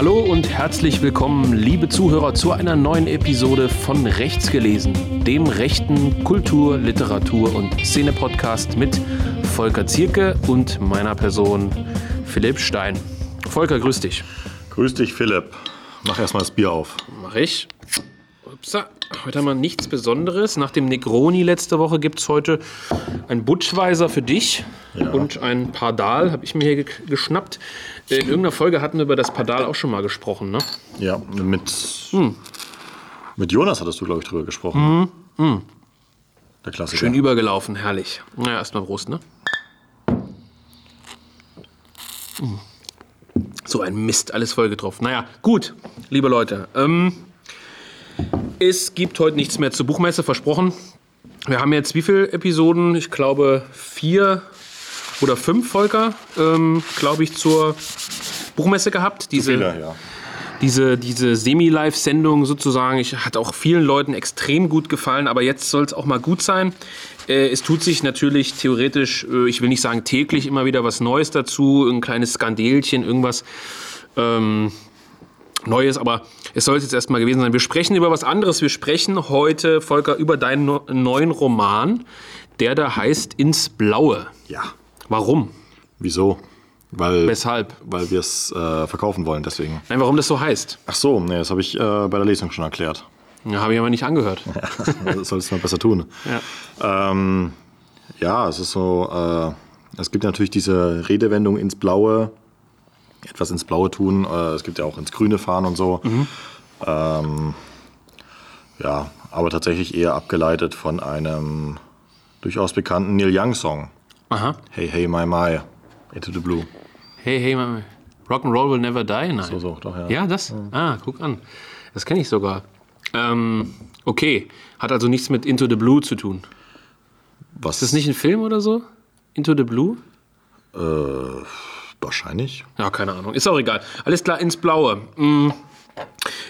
Hallo und herzlich willkommen, liebe Zuhörer, zu einer neuen Episode von Rechts gelesen, dem rechten Kultur-, Literatur- und Szene-Podcast mit Volker Zierke und meiner Person Philipp Stein. Volker, grüß dich. Grüß dich, Philipp. Mach erstmal das Bier auf. Mach ich. Upsa. Heute haben wir nichts Besonderes. Nach dem Negroni letzte Woche gibt es heute ein Butchweiser für dich Ja. und ein Pardal, habe ich mir hier ge geschnappt. In irgendeiner Folge hatten wir über das Pardal auch schon mal gesprochen, ne? Ja, mit, mit Jonas hattest du, glaube ich, drüber gesprochen. Der Klassiker. Schön übergelaufen, herrlich. Na ja, erstmal Prost, ne? Mm. So ein Mist, alles voll getroffen. Naja, gut, liebe Leute. Ähm, es gibt heute nichts mehr zur Buchmesse, versprochen. Wir haben jetzt wie viele Episoden? Ich glaube vier oder fünf, Volker, ähm, glaube ich, zur Buchmesse gehabt. Diese, Fehler, ja. diese, diese Semi-Live-Sendung sozusagen, ich, hat auch vielen Leuten extrem gut gefallen, aber jetzt soll es auch mal gut sein. Äh, es tut sich natürlich theoretisch, äh, ich will nicht sagen täglich, immer wieder was Neues dazu, ein kleines Skandelchen, irgendwas ähm, Neues, aber es soll es jetzt erstmal gewesen sein. Wir sprechen über was anderes. Wir sprechen heute, Volker, über deinen no neuen Roman, der da heißt Ins Blaue. Ja. Warum? Wieso? Weil, Weshalb? weil wir es äh, verkaufen wollen, deswegen. Nein, warum das so heißt? Ach so, nee, das habe ich äh, bei der Lesung schon erklärt. Ja, habe ich aber nicht angehört. das solltest du mal besser tun. Ja. Ähm, ja, es ist so, äh, es gibt natürlich diese Redewendung ins Blaue, etwas ins Blaue tun. Äh, es gibt ja auch ins Grüne fahren und so. Ähm, ja, aber tatsächlich eher abgeleitet von einem durchaus bekannten Neil Young-Song. Aha. Hey, hey, my, my, into the blue. Hey, hey, Mama. Rock'n'Roll will never die? Nein. So, so, doch, ja. Ja, das? Ah, guck an. Das kenne ich sogar. Ähm, okay. Hat also nichts mit Into the Blue zu tun. Was? Ist das nicht ein Film oder so? Into the Blue? Äh, wahrscheinlich. Ja, keine Ahnung. Ist auch egal. Alles klar, ins Blaue. Mm.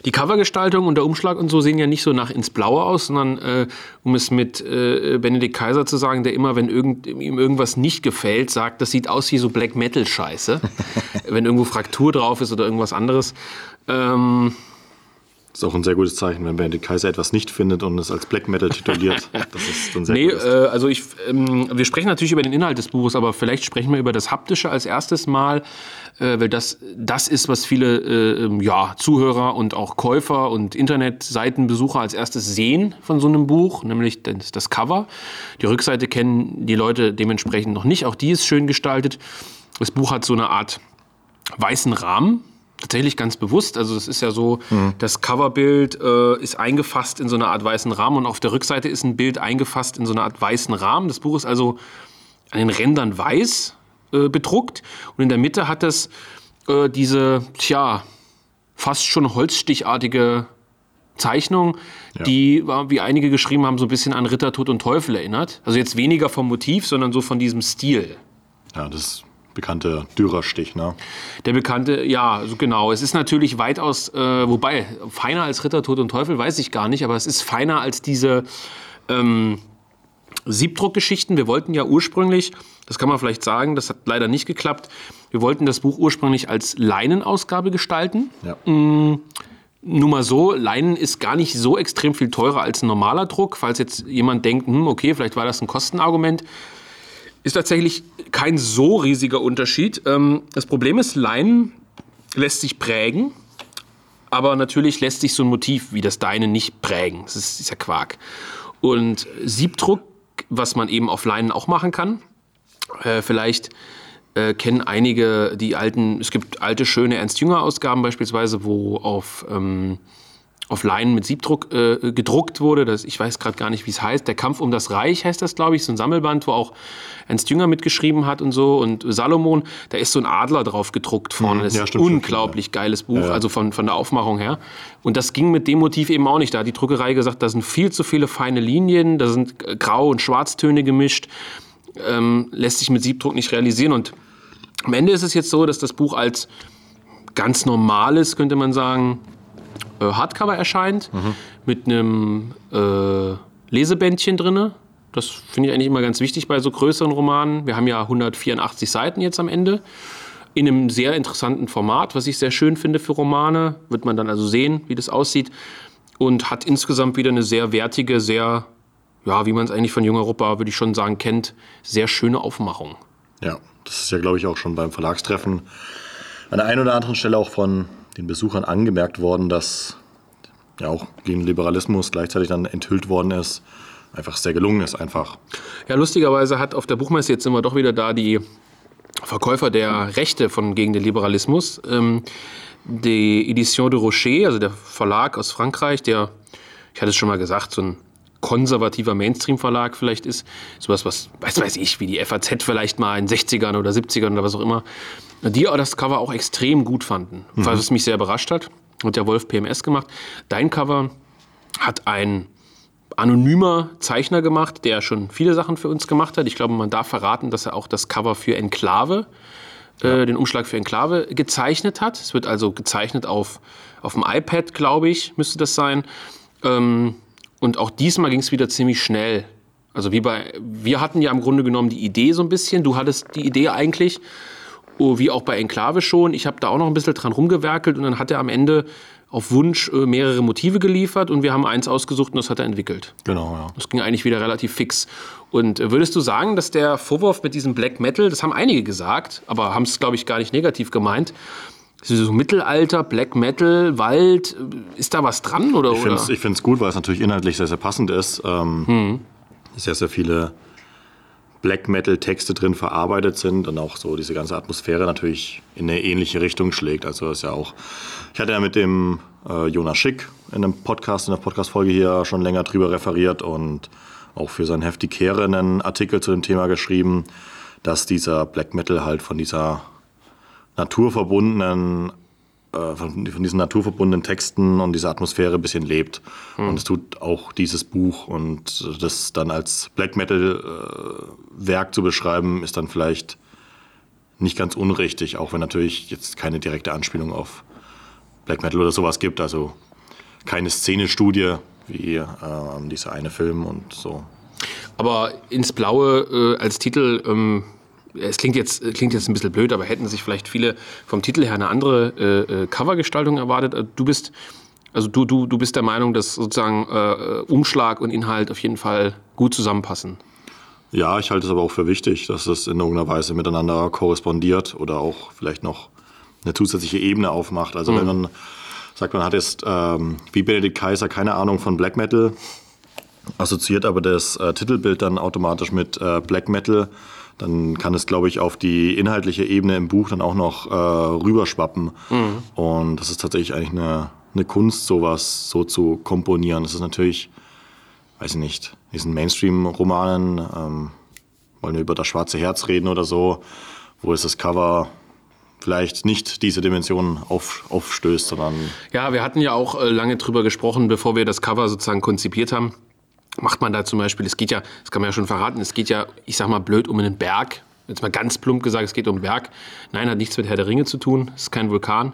Die Covergestaltung und der Umschlag und so sehen ja nicht so nach ins Blaue aus, sondern äh, um es mit äh, Benedikt Kaiser zu sagen, der immer, wenn irgend, ihm irgendwas nicht gefällt, sagt, das sieht aus wie so Black Metal Scheiße. wenn irgendwo Fraktur drauf ist oder irgendwas anderes. Ähm, Ist auch ein sehr gutes Zeichen, wenn Benedikt Kaiser etwas nicht findet und es als Black Metal tituliert. Das ist dann sehr Nee, gut. äh, also ich, ähm, wir sprechen natürlich über den Inhalt des Buches, aber vielleicht sprechen wir über das Haptische als erstes Mal, äh, weil das das ist, was viele äh, ähm, ja, Zuhörer und auch Käufer und Internetseitenbesucher als erstes sehen von so einem Buch, nämlich das, das Cover. Die Rückseite kennen die Leute dementsprechend noch nicht, auch die ist schön gestaltet. Das Buch hat so eine Art weißen Rahmen. Tatsächlich ganz bewusst. Also es ist ja so, das Coverbild äh, ist eingefasst in so eine Art weißen Rahmen und auf der Rückseite ist ein Bild eingefasst in so eine Art weißen Rahmen. Das Buch ist also an den Rändern weiß äh, bedruckt und in der Mitte hat es äh, diese, tja, fast schon holzstichartige Zeichnung, die, äh, wie einige geschrieben haben, so ein bisschen an Ritter, Tod und Teufel erinnert. Also jetzt weniger vom Motiv, sondern so von diesem Stil. Ja, das bekannte Dürerstich, ne? Der bekannte, ja, genau. Es ist natürlich weitaus, äh, wobei, feiner als Ritter, Tod und Teufel weiß ich gar nicht, aber es ist feiner als diese ähm, Siebdruckgeschichten. Wir wollten ja ursprünglich, das kann man vielleicht sagen, das hat leider nicht geklappt, wir wollten das Buch ursprünglich als Leinenausgabe gestalten. Ja. Nur mal so, Leinen ist gar nicht so extrem viel teurer als ein normaler Druck. Falls jetzt jemand denkt, hm, okay, vielleicht war das ein Kostenargument. Ist tatsächlich kein so riesiger Unterschied. Ähm, das Problem ist, Leinen lässt sich prägen, aber natürlich lässt sich so ein Motiv wie das Deine nicht prägen. Das ist, ist ja Quark. Und Siebdruck, was man eben auf Leinen auch machen kann, äh, vielleicht äh, kennen einige die alten, es gibt alte, schöne Ernst-Jünger-Ausgaben beispielsweise, wo auf, ähm, auf Leinen mit Siebdruck äh, gedruckt wurde. Das, ich weiß gerade gar nicht, wie es heißt. Der Kampf um das Reich heißt das, glaube ich, so ein Sammelband, wo auch Ernst Jünger mitgeschrieben hat und so. Und Salomon, da ist so ein Adler drauf gedruckt vorne. Das ja, ist ein stimmt, unglaublich geiles Buch, also von, von der Aufmachung her. Und das ging mit dem Motiv eben auch nicht. Da hat die Druckerei gesagt, da sind viel zu viele feine Linien, da sind Grau- und Schwarztöne gemischt ähm, lässt sich mit Siebdruck nicht realisieren. Und am Ende ist es jetzt so, dass das Buch als ganz normales, könnte man sagen, Hardcover erscheint, mit einem äh, Lesebändchen drin. Das finde ich eigentlich immer ganz wichtig bei so größeren Romanen. Wir haben ja 184 Seiten jetzt am Ende. in einem sehr interessanten Format, was ich sehr schön finde für Romane. Wird man dann also sehen, wie das aussieht. Und hat insgesamt wieder eine sehr wertige, sehr, ja, wie man es eigentlich von Jung Europa, würde ich schon sagen, kennt, sehr schöne Aufmachung. Ja, das ist ja, glaube ich, auch schon beim Verlagstreffen an der einen oder anderen Stelle auch von den Besuchern angemerkt worden, dass ja auch gegen Liberalismus gleichzeitig dann enthüllt worden ist. Einfach sehr gelungen ist, einfach. Ja, lustigerweise hat auf der Buchmesse, jetzt wir doch wieder da, die Verkäufer der Rechte von gegen den Liberalismus, ähm, die Edition de Rocher, also der Verlag aus Frankreich, der, ich hatte es schon mal gesagt, so ein konservativer Mainstream-Verlag vielleicht ist, sowas, was, weiß weiß ich, wie die FAZ vielleicht mal in 60ern oder 70ern oder was auch immer, die das Cover auch extrem gut fanden, mhm. was mich sehr überrascht hat. Hat der Wolf PMS gemacht. Dein Cover hat ein anonymer Zeichner gemacht, der schon viele Sachen für uns gemacht hat. Ich glaube, man darf verraten, dass er auch das Cover für Enklave, äh, ja. äh, den Umschlag für Enklave gezeichnet hat. Es wird also gezeichnet auf, auf dem iPad, glaube ich, müsste das sein. Ähm, und auch diesmal ging es wieder ziemlich schnell. Also wie bei, wir hatten ja im Grunde genommen die Idee so ein bisschen. Du hattest die Idee eigentlich, oh, wie auch bei Enklave schon. Ich habe da auch noch ein bisschen dran rumgewerkelt und dann hat er am Ende auf Wunsch äh, mehrere Motive geliefert und wir haben eins ausgesucht und das hat er entwickelt. Genau, ja. Das ging eigentlich wieder relativ fix. Und äh, würdest du sagen, dass der Vorwurf mit diesem Black Metal, das haben einige gesagt, aber haben es, glaube ich, gar nicht negativ gemeint, so Mittelalter, Black Metal, Wald, ist da was dran? Oder, ich finde es gut, weil es natürlich inhaltlich sehr, sehr passend ist. Ähm, hm. Sehr, sehr viele Black Metal-Texte drin verarbeitet sind und auch so diese ganze Atmosphäre natürlich in eine ähnliche Richtung schlägt. Also ist ja auch, ich hatte ja mit dem äh, Jonas Schick in einem Podcast, in der Podcast-Folge hier schon länger drüber referiert und auch für sein Heft Die Kehre einen Artikel zu dem Thema geschrieben, dass dieser Black Metal halt von dieser naturverbundenen äh, von, diesen naturverbundenen Texten und dieser Atmosphäre ein bisschen lebt. Hm. Und es tut auch dieses Buch und das dann als Black Metal-Werk äh, zu beschreiben, ist dann vielleicht nicht ganz unrichtig, auch wenn natürlich jetzt keine direkte Anspielung auf Black Metal oder sowas gibt. Also keine Szenestudie wie äh, dieser eine Film und so. Aber ins Blaue äh, als Titel ähm, es klingt jetzt, klingt jetzt ein bisschen blöd, aber hätten sich vielleicht viele vom Titel her eine andere äh, äh, Covergestaltung erwartet. Äh, du bist, also du, du, du bist der Meinung, dass sozusagen äh, Umschlag und Inhalt auf jeden Fall gut zusammenpassen. Ja, ich halte es aber auch für wichtig, dass es in irgendeiner Weise miteinander korrespondiert oder auch vielleicht noch eine zusätzliche Ebene aufmacht. Also mhm. wenn man sagt, man hat jetzt ähm, wie Benedikt Kaiser keine Ahnung von Black Metal, assoziiert aber das äh, Titelbild dann automatisch mit äh, Black Metal, dann kann es, glaube ich, auf die inhaltliche Ebene im Buch dann auch noch äh, rüberschwappen. Mhm. Und das ist tatsächlich eigentlich eine, eine Kunst, sowas so zu komponieren. Das ist natürlich, weiß ich nicht, diesen Mainstream-Romanen, ähm, wollen wir über das schwarze Herz reden oder so, wo ist das Cover vielleicht nicht diese Dimension auf, aufstößt, sondern. Ja, wir hatten ja auch äh, lange drüber gesprochen, bevor wir das Cover sozusagen konzipiert haben macht man da zum Beispiel, es geht ja, das kann man ja schon verraten, es geht ja, ich sag mal blöd, um einen Berg. Jetzt mal ganz plump gesagt, es geht um einen Berg. Nein, hat nichts mit Herr der Ringe zu tun, es ist kein Vulkan.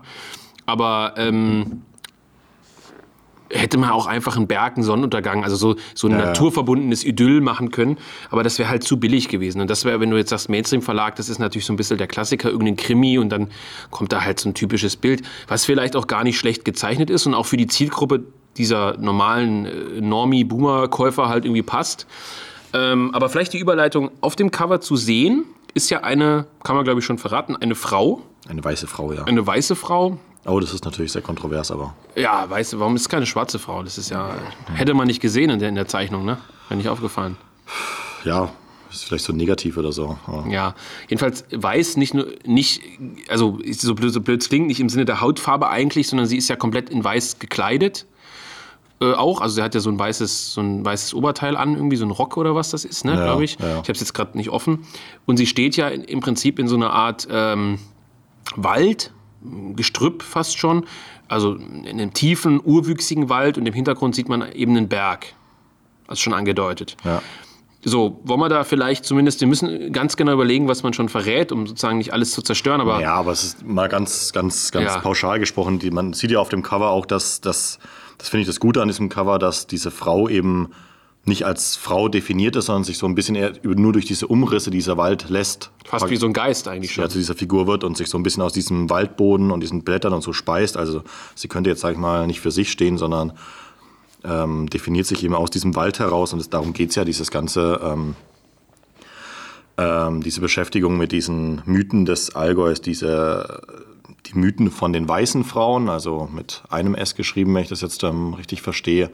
Aber ähm, hätte man auch einfach einen Berg, einen Sonnenuntergang, also so, so ein ja, naturverbundenes Idyll machen können. Aber das wäre halt zu billig gewesen. Und das wäre, wenn du jetzt sagst, Mainstream-Verlag, das ist natürlich so ein bisschen der Klassiker, irgendein Krimi und dann kommt da halt so ein typisches Bild, was vielleicht auch gar nicht schlecht gezeichnet ist und auch für die Zielgruppe dieser normalen äh, Normie-Boomer-Käufer halt irgendwie passt. Ähm, aber vielleicht die Überleitung auf dem Cover zu sehen, ist ja eine, kann man glaube ich schon verraten, eine Frau. Eine weiße Frau, ja. Eine weiße Frau. Oh, das ist natürlich sehr kontrovers, aber. Ja, weiße, warum ist es keine schwarze Frau? Das ist ja, hätte man nicht gesehen in der, in der Zeichnung, ne? Wäre nicht aufgefallen. Ja, ist vielleicht so negativ oder so. Ja, ja. jedenfalls weiß nicht nur, nicht, also so blöd, so blöd klingt, nicht im Sinne der Hautfarbe eigentlich, sondern sie ist ja komplett in weiß gekleidet äh, auch. Also er hat ja so ein weißes, so ein weißes Oberteil an, irgendwie so ein Rock oder was das ist, ne, ja, glaube ich. Ja. Ich habe es jetzt gerade nicht offen. Und sie steht ja im Prinzip in so einer Art ähm, Wald, Gestrüpp fast schon. Also in einem tiefen, urwüchsigen Wald und im Hintergrund sieht man eben einen Berg. Also schon angedeutet. Ja. So, wollen wir da vielleicht zumindest, wir müssen ganz genau überlegen, was man schon verrät, um sozusagen nicht alles zu zerstören. Aber ja, aber es ist mal ganz, ganz, ganz pauschal gesprochen. Die, man sieht ja auf dem Cover auch, dass, dass das finde ich das Gute an diesem Cover, dass diese Frau eben nicht als Frau definiert ist, sondern sich so ein bisschen eher nur durch diese Umrisse dieser Wald lässt. Fast wie so ein Geist eigentlich schon. Ja, zu dieser Figur wird und sich so ein bisschen aus diesem Waldboden und diesen Blättern und so speist. Also sie könnte jetzt, sag ich mal, nicht für sich stehen, sondern ähm, definiert sich eben aus diesem Wald heraus. Und es, darum geht es ja, dieses ganze, ähm, ähm, diese Beschäftigung mit diesen Mythen des Allgäus, diese, die Mythen von den weißen Frauen, also mit einem S geschrieben, wenn ich das jetzt ähm, richtig verstehe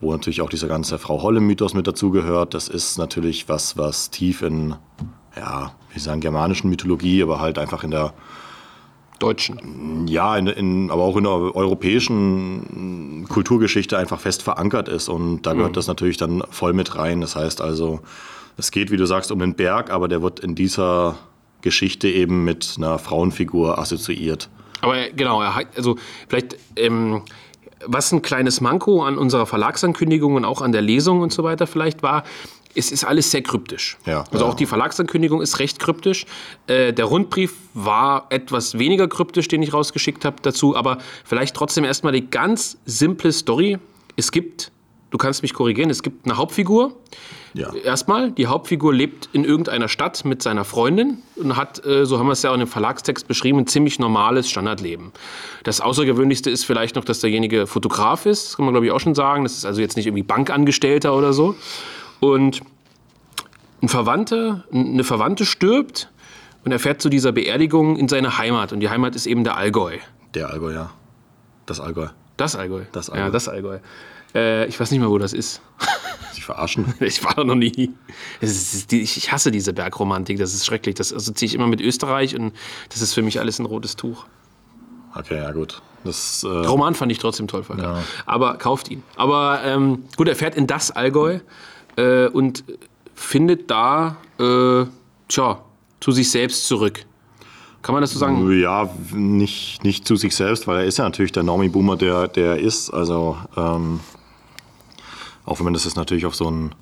wo natürlich auch dieser ganze Frau Holle-Mythos mit dazugehört. Das ist natürlich was, was tief in, ja, wie sagen, germanischen Mythologie, aber halt einfach in der deutschen. Ja, in, in, aber auch in der europäischen Kulturgeschichte einfach fest verankert ist. Und da gehört mhm. das natürlich dann voll mit rein. Das heißt also, es geht, wie du sagst, um den Berg, aber der wird in dieser Geschichte eben mit einer Frauenfigur assoziiert. Aber genau, also vielleicht ähm, was ein kleines Manko an unserer Verlagsankündigung und auch an der Lesung und so weiter vielleicht war, es ist alles sehr kryptisch. Ja, also ja. auch die Verlagsankündigung ist recht kryptisch. Äh, der Rundbrief war etwas weniger kryptisch, den ich rausgeschickt habe dazu, aber vielleicht trotzdem erstmal die ganz simple Story. Es gibt, du kannst mich korrigieren, es gibt eine Hauptfigur, ja. Erstmal, die Hauptfigur lebt in irgendeiner Stadt mit seiner Freundin und hat, äh, so haben wir es ja auch in dem Verlagstext beschrieben, ein ziemlich normales Standardleben. Das Außergewöhnlichste ist vielleicht noch, dass derjenige Fotograf ist, das kann man glaube ich auch schon sagen. Das ist also jetzt nicht irgendwie Bankangestellter oder so. Und ein Verwandter, eine Verwandte stirbt und er fährt zu dieser Beerdigung in seine Heimat. Und die Heimat ist eben der Allgäu. Der Allgäu, ja. Das Allgäu. Das Allgäu. Das Allgäu. Ja, das Allgäu. Äh, ich weiß nicht mehr, wo das ist. sich verarschen. Ich war da noch nie. Die, ich hasse diese Bergromantik, das ist schrecklich. Das assoziiere ich immer mit Österreich und das ist für mich alles ein rotes Tuch. Okay, ja gut. Das, äh Roman fand ich trotzdem toll, Volker. Ja. Aber kauft ihn. Aber ähm, gut, er fährt in das Allgäu äh, und findet da, äh, tja, zu sich selbst zurück. Kann man das so sagen? Ja, nicht, nicht zu sich selbst, weil er ist ja natürlich der Normie-Boomer, der, der ist. Also ähm, auch wenn man das jetzt natürlich auf so ein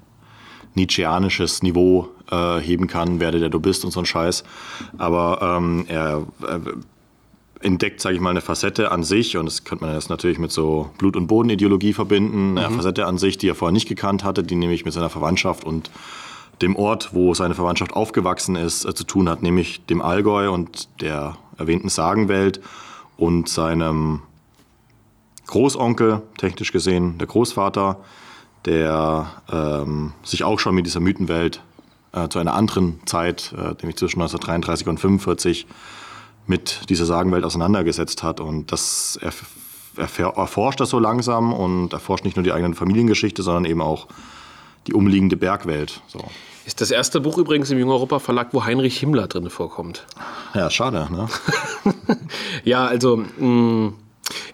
Nietzscheanisches Niveau äh, heben kann, werde der du bist und so ein Scheiß. Aber ähm, er, er, entdeckt, sage ich mal, eine Facette an sich und das könnte man jetzt natürlich mit so Blut- und Bodenideologie verbinden. Eine mhm. Facette an sich, die er vorher nicht gekannt hatte, die nämlich mit seiner Verwandtschaft und dem Ort, wo seine Verwandtschaft aufgewachsen ist, äh, zu tun hat, nämlich dem Allgäu und der erwähnten Sagenwelt und seinem Großonkel, technisch gesehen der Großvater, der ähm, sich auch schon mit dieser Mythenwelt äh, zu einer anderen Zeit, äh, nämlich zwischen 1933 und 1945, mit dieser Sagenwelt auseinandergesetzt hat. Und das er, er erforscht das so langsam und erforscht nicht nur die eigene Familiengeschichte, sondern eben auch die umliegende Bergwelt. So. Ist das erste Buch übrigens im Jung Europa Verlag, wo Heinrich Himmler drin vorkommt. Ja, schade, ne? ja, also mh, mm,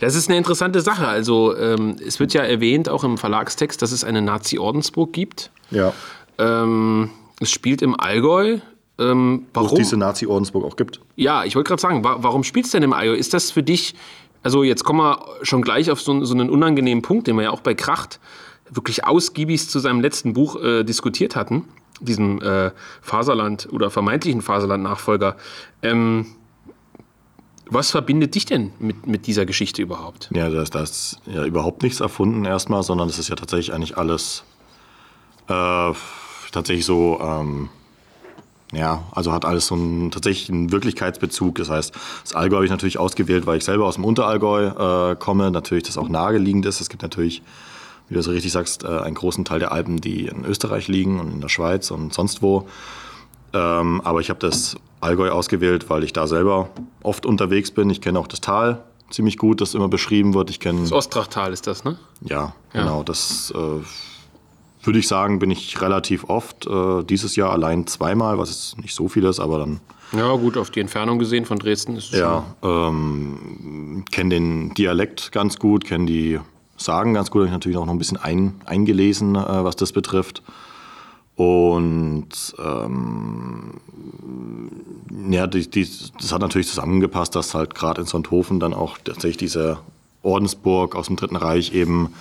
das ist eine interessante Sache. Also ähm, es wird ja erwähnt, auch im Verlagstext, dass es eine Nazi-Ordensburg gibt. Ja. Ähm, es spielt im Allgäu. Ähm, warum? Wo es diese Nazi-Ordensburg auch gibt. Ja, ich wollte gerade sagen, wa warum spielt es denn im Allgäu? Ist das für dich, also jetzt kommen wir schon gleich auf so, so einen unangenehmen Punkt, den wir ja auch bei Kracht wirklich ausgiebig zu seinem letzten Buch äh, diskutiert hatten, diesem äh, Faserland oder vermeintlichen Faserland-Nachfolger. Ähm, was verbindet dich denn mit, mit dieser Geschichte überhaupt? Ja, da ist, ja überhaupt nichts erfunden erstmal, sondern es ist ja tatsächlich eigentlich alles äh, tatsächlich so, ähm, ja, also hat alles so einen, tatsächlich einen Wirklichkeitsbezug. Das heißt, das Allgäu habe ich natürlich ausgewählt, weil ich selber aus dem Unterallgäu äh, komme, natürlich das auch naheliegend ist. Es gibt natürlich, wie du so richtig sagst, äh, einen großen Teil der Alpen, die in Österreich liegen und in der Schweiz und sonst wo. Ähm, aber ich habe das Allgäu ausgewählt, weil ich da selber oft unterwegs bin. Ich kenne auch das Tal ziemlich gut, das immer beschrieben wird. Ich das Ostrachtal ist das, ne? Ja, ja. genau. Das äh, würde ich sagen, bin ich relativ oft. Äh, dieses Jahr allein zweimal, was jetzt nicht so viel ist, aber dann. Ja, gut, auf die Entfernung gesehen von Dresden ist es Ja, ähm, kenne den Dialekt ganz gut, kenne die Sagen ganz gut. Habe ich natürlich auch noch ein bisschen ein, eingelesen, äh, was das betrifft. Und ähm, ja, die, die, das hat natürlich zusammengepasst, dass halt gerade in Sonthofen dann auch tatsächlich diese Ordensburg aus dem Dritten Reich eben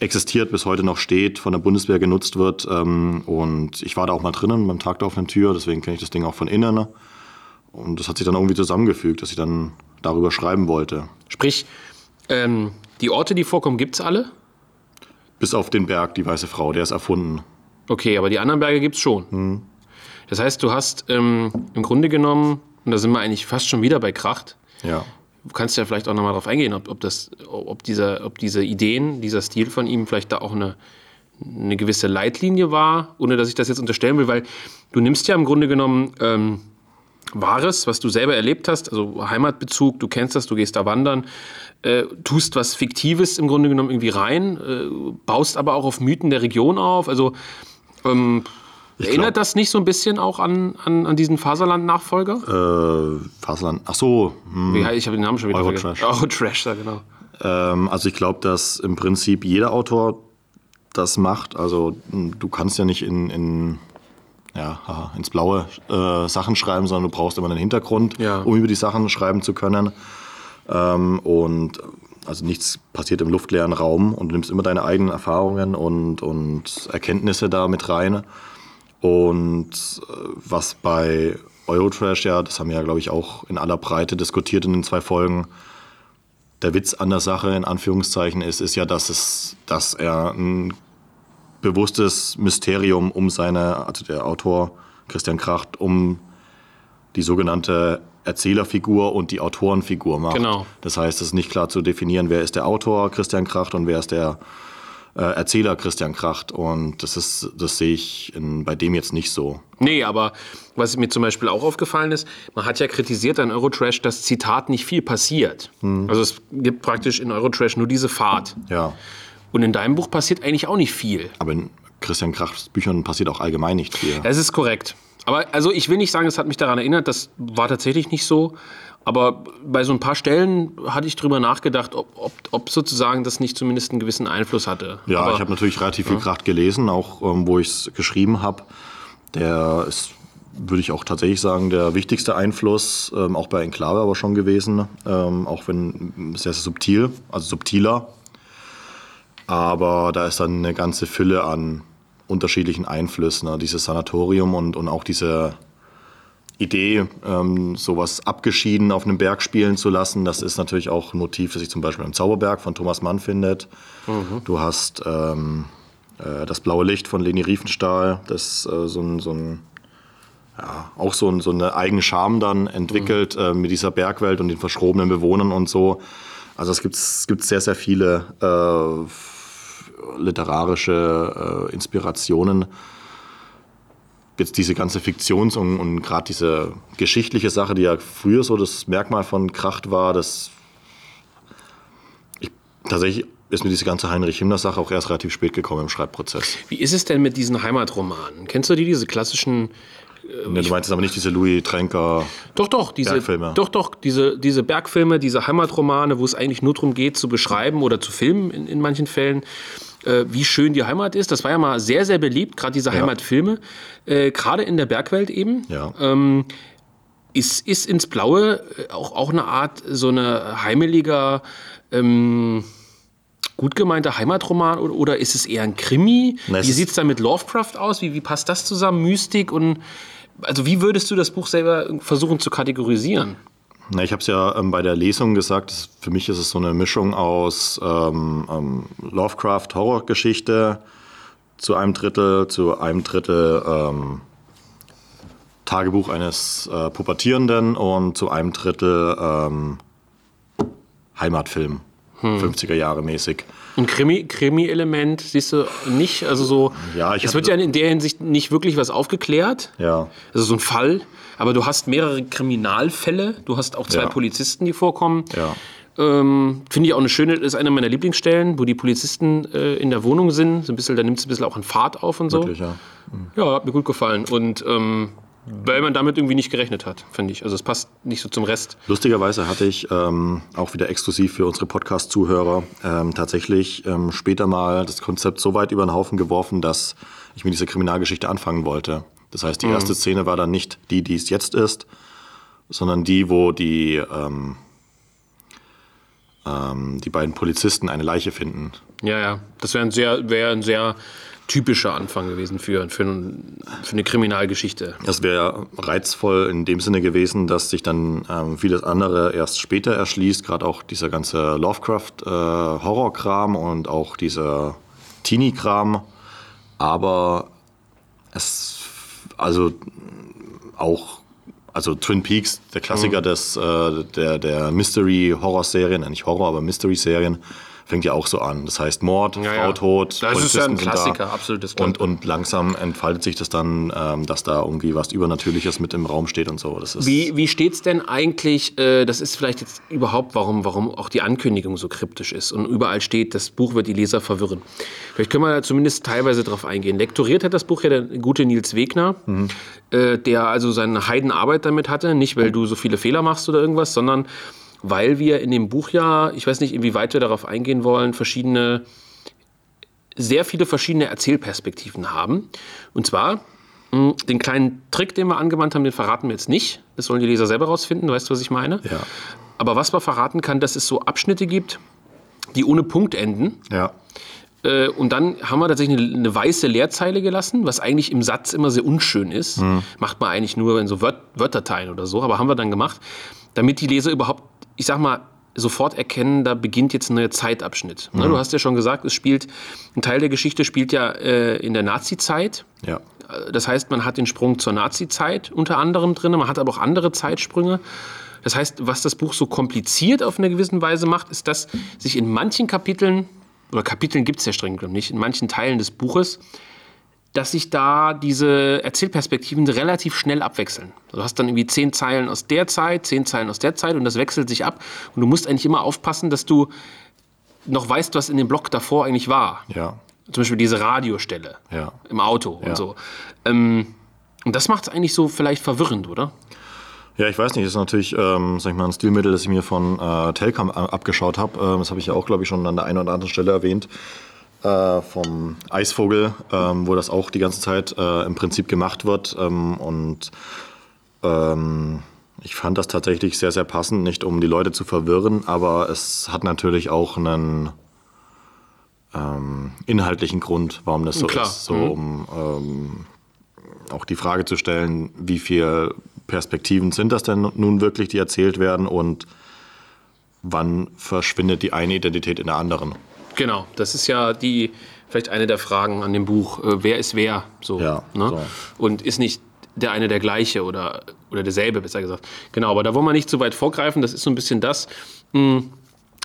existiert, bis heute noch steht, von der Bundeswehr genutzt wird. Ähm, und ich war da auch mal drinnen beim Tag der offenen Tür, deswegen kenne ich das Ding auch von innen. Und das hat sich dann irgendwie zusammengefügt, dass ich dann darüber schreiben wollte. Sprich, ähm, die Orte, die vorkommen, gibt es alle? Bis auf den Berg, die weiße Frau, der ist erfunden. Okay, aber die anderen Berge gibt es schon. Das heißt, du hast ähm, im Grunde genommen, und da sind wir eigentlich fast schon wieder bei Kracht, Ja. du kannst ja vielleicht auch nochmal darauf eingehen, ob, ob, das, ob, dieser, ob diese Ideen, dieser Stil von ihm vielleicht da auch eine, eine gewisse Leitlinie war, ohne dass ich das jetzt unterstellen will, weil du nimmst ja im Grunde genommen ähm, Wahres, was du selber erlebt hast, also Heimatbezug, du kennst das, du gehst da wandern, äh, tust was Fiktives im Grunde genommen irgendwie rein, äh, baust aber auch auf Mythen der Region auf. Also ähm, erinnert das nicht so ein bisschen auch an, an, an diesen Faserland-Nachfolger? Äh, Faserland. Ach so. Hm. Wie, ich habe den Namen schon wieder Eurotrash. vergessen. Eurotrash, ja genau. Ähm, also ich glaube, dass im Prinzip jeder Autor das macht. Also m, du kannst ja nicht in, in ja, haha, ins Blaue äh, Sachen schreiben, sondern du brauchst immer einen Hintergrund, Ja. um über die Sachen schreiben zu können. Ähm, und also nichts passiert im luftleeren Raum und du nimmst immer deine eigenen Erfahrungen und, und Erkenntnisse da mit rein. Und äh, was bei Eurotrash ja, das haben wir ja, glaube ich, auch in aller Breite diskutiert in den zwei Folgen, der Witz an der Sache, in Anführungszeichen, ist, ist ja, dass, es, dass er ein bewusstes Mysterium um seine, also der Autor Christian Kracht, um die sogenannte Erzählerfigur und die Autorenfigur macht. Genau. Das heißt, es ist nicht klar zu definieren, wer ist der Autor Christian Kracht und wer ist der äh, Erzähler Christian Kracht. Und das ist, das sehe ich in, bei dem jetzt nicht so. Nee, aber was mir zum Beispiel auch aufgefallen ist, man hat ja kritisiert an Eurotrash, dass Zitat nicht viel passiert. Also es gibt praktisch in Eurotrash nur diese Fahrt. Ja. Und in deinem Buch passiert eigentlich auch nicht viel. Aber in Christian Krachts Büchern passiert auch allgemein nicht viel. Das ist korrekt. Aber also ich will nicht sagen, es hat mich daran erinnert, das war tatsächlich nicht so. Aber bei so ein paar Stellen hatte ich drüber nachgedacht, ob, ob, ob sozusagen das nicht zumindest einen gewissen Einfluss hatte. Ja, Aber, ich habe natürlich relativ viel Kracht gelesen, auch ähm, wo ich es geschrieben habe. Der ist, würde ich auch tatsächlich sagen, der wichtigste Einfluss, ähm, auch bei Enklave aber schon gewesen, ähm, auch wenn sehr, sehr subtil, also subtiler. Aber da ist dann eine ganze Fülle an unterschiedlichen Einflüssen. Ne? Dieses Sanatorium und, und auch diese Idee, ähm, sowas abgeschieden auf einem Berg spielen zu lassen, das ist natürlich auch ein Motiv, das sich zum Beispiel im Zauberberg von Thomas Mann findet. Du hast ähm, äh, das blaue Licht von Leni Riefenstahl, das äh, so ein, so ein ja, auch so, ein, so eine eigene Charme dann entwickelt äh, mit dieser Bergwelt und den verschrobenen Bewohnern und so. Also es gibt, sehr, sehr viele äh, literarische äh, Inspirationen. Jetzt diese ganze Fiktions- und, und gerade diese geschichtliche Sache, die ja früher so das Merkmal von Kracht war, das ich, tatsächlich ist mir diese ganze Heinrich-Himmler-Sache auch erst relativ spät gekommen im Schreibprozess. Wie ist es denn mit diesen Heimatromanen? Kennst du die, diese klassischen Ne, du meinst aber nicht diese Louis Tränker. Doch, doch, diese, Bergfilme. doch, doch, diese, diese Bergfilme, diese Heimatromane, wo es eigentlich nur darum geht, zu beschreiben oder zu filmen in, in manchen Fällen, äh, wie schön die Heimat ist. Das war ja mal sehr, sehr beliebt, gerade diese Heimatfilme, äh, gerade in der Bergwelt eben. Ja. Ähm, ist, ist ins Blaue äh, auch, auch eine Art, so eine heimeliger, ähm, gut gemeinter Heimatroman oder, oder ist es eher ein Krimi? Na, wie sieht es da mit Lovecraft aus? Wie, wie passt das zusammen? Mystik und. Also, wie würdest du das Buch selber versuchen zu kategorisieren? Na, ich habe es ja ähm, bei der Lesung gesagt, das, für mich ist es so eine Mischung aus ähm, ähm, Lovecraft-Horrorgeschichte zu einem Drittel, zu einem Drittel ähm, Tagebuch eines äh, Pubertierenden und zu einem Drittel ähm, Heimatfilm, Hm. 50er Jahre mäßig. Ein Krimi- Krimi-Element siehst du nicht? Also so. Ja, es wird ja in der Hinsicht nicht wirklich was aufgeklärt. Ja, Also so ein Fall. Aber du hast mehrere Kriminalfälle. Du hast auch zwei Ja. Polizisten, die vorkommen. ja. Ähm, Finde ich auch eine schöne, ist eine meiner Lieblingsstellen, wo die Polizisten äh, in der Wohnung sind. So ein bisschen, da nimmt es ein bisschen auch an Fahrt auf und so. Wirklich, ja. Ja, hat mir gut gefallen. Und ähm, weil man damit irgendwie nicht gerechnet hat, finde ich. Also es passt nicht so zum Rest. Lustigerweise hatte ich ähm, auch wieder exklusiv für unsere Podcast-Zuhörer ähm, tatsächlich ähm, später mal das Konzept so weit über den Haufen geworfen, dass ich mit dieser Kriminalgeschichte anfangen wollte. Das heißt, die erste Szene war dann nicht die, die es jetzt ist, sondern die, wo die, ähm, ähm, die beiden Polizisten eine Leiche finden. Ja, ja. Das wäre ein sehr, wäre ein sehr typischer Anfang gewesen für, für, für eine Kriminalgeschichte. Das wäre reizvoll in dem Sinne gewesen, dass sich dann ähm, vieles andere erst später erschließt, gerade auch dieser ganze Lovecraft-Horrorkram und auch dieser Teenie-Kram, aber es, also auch, also Twin Peaks, der Klassiker des, äh, der, der Mystery-Horror-Serien, äh, nicht Horror, aber Mystery-Serien, fängt ja auch so an. Das heißt Mord, Ja, Frau ja. tot, Das ist ja ein sind da. Klassiker, absolutes und, und langsam entfaltet sich das dann, ähm, dass da irgendwie was Übernatürliches mit im Raum steht und so. Das ist, Wie, wie steht's denn eigentlich, äh, das ist vielleicht jetzt überhaupt, warum, warum auch die Ankündigung so kryptisch ist und überall steht, das Buch wird die Leser verwirren. Vielleicht können wir da zumindest teilweise drauf eingehen. Lektoriert hat das Buch ja der gute Nils Wegner, äh, der also seine Heidenarbeit damit hatte, nicht weil du so viele Fehler machst oder irgendwas, sondern weil wir in dem Buch ja, ich weiß nicht, inwieweit wir darauf eingehen wollen, verschiedene sehr viele verschiedene Erzählperspektiven haben. Und zwar mh, den kleinen Trick, den wir angewandt haben, den verraten wir jetzt nicht. Das sollen die Leser selber rausfinden. Weißt du, was ich meine? Ja. Aber was man verraten kann, dass es so Abschnitte gibt, die ohne Punkt enden. ja. Äh, und dann haben wir tatsächlich eine, eine weiße Leerzeile gelassen, was eigentlich im Satz immer sehr unschön ist. Macht man eigentlich nur in so Wört Wörterteilen oder so, aber haben wir dann gemacht, damit die Leser überhaupt, ich sag mal, sofort erkennen, da beginnt jetzt ein neuer Zeitabschnitt. Ne, du hast ja schon gesagt, es spielt, ein Teil der Geschichte spielt ja äh, in der Nazi-Zeit. Ja. Das heißt, man hat den Sprung zur Nazi-Zeit unter anderem drin, man hat aber auch andere Zeitsprünge. Das heißt, was das Buch so kompliziert auf eine gewisse Weise macht, ist, dass sich in manchen Kapiteln, oder Kapiteln gibt es ja streng genommen nicht, in manchen Teilen des Buches, dass sich da diese Erzählperspektiven relativ schnell abwechseln. Du hast dann irgendwie zehn Zeilen aus der Zeit, zehn Zeilen aus der Zeit und das wechselt sich ab. Und du musst eigentlich immer aufpassen, dass du noch weißt, was in dem Block davor eigentlich war. Ja. Zum Beispiel diese Radiostelle Ja. im Auto Ja. und so. Ähm, und das macht es eigentlich so vielleicht verwirrend, oder? Ja, ich weiß nicht, das ist natürlich, ähm, sag ich mal, ein Stilmittel, das ich mir von äh, Telcam a- abgeschaut habe. Ähm, das habe ich ja auch, glaube ich, schon an der einen oder anderen Stelle erwähnt. Äh, vom Eisvogel, ähm, wo das auch die ganze Zeit äh, im Prinzip gemacht wird. Ähm, und ähm, ich fand das tatsächlich sehr, sehr passend, nicht um die Leute zu verwirren, aber es hat natürlich auch einen ähm, inhaltlichen Grund, warum das so Klar. ist. So, um ähm, auch die Frage zu stellen, wie viele Perspektiven sind das denn nun wirklich, die erzählt werden und wann verschwindet die eine Identität in der anderen? Genau, das ist ja die vielleicht eine der Fragen an dem Buch. Äh, wer ist wer? So, Ja, ne? so. Und ist nicht der eine der gleiche oder, oder derselbe, besser gesagt. Genau, aber da wollen wir nicht zu weit vorgreifen. Das ist so ein bisschen das. Hm,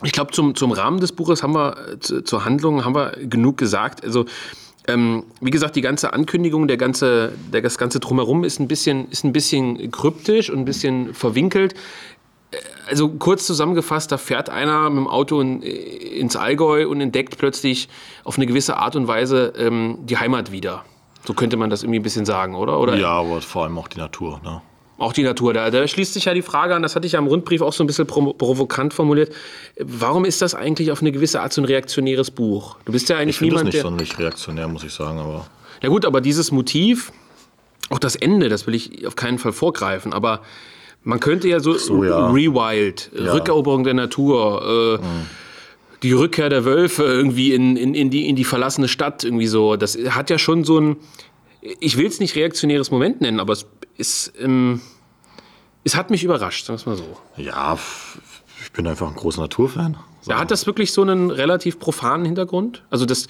Ich glaube, zum, zum Rahmen des Buches haben wir, äh, zu, zur Handlung haben wir genug gesagt. Also, ähm, wie gesagt, die ganze Ankündigung, der ganze, der, das ganze Drumherum ist ein, bisschen, ist ein bisschen kryptisch und ein bisschen verwinkelt. Also kurz zusammengefasst, da fährt einer mit dem Auto in, ins Allgäu und entdeckt plötzlich auf eine gewisse Art und Weise ähm, die Heimat wieder. So könnte man das irgendwie ein bisschen sagen, oder? oder Ja, aber vor allem auch die Natur. Ne? Auch die Natur. Da, da schließt sich ja die Frage an, das hatte ich ja im Rundbrief auch so ein bisschen provo- provokant formuliert. Warum ist das eigentlich auf eine gewisse Art so ein reaktionäres Buch? Du bist ja eigentlich Ich finde das niemand, nicht der. sonderlich reaktionär, muss ich sagen, aber Ja gut, aber dieses Motiv, auch das Ende, das will ich auf keinen Fall vorgreifen, aber man könnte ja so, so, ja. Rewild, Rückeroberung der Natur, äh, die Rückkehr der Wölfe irgendwie in, in, in, die, in die verlassene Stadt, irgendwie so. Das hat ja schon so ein, ich will es nicht reaktionäres Moment nennen, aber es ist, ähm, es hat mich überrascht, sagen wir es mal so. ja, bin einfach ein großer Naturfan. Ja, hat das wirklich so einen relativ profanen Hintergrund? Also das,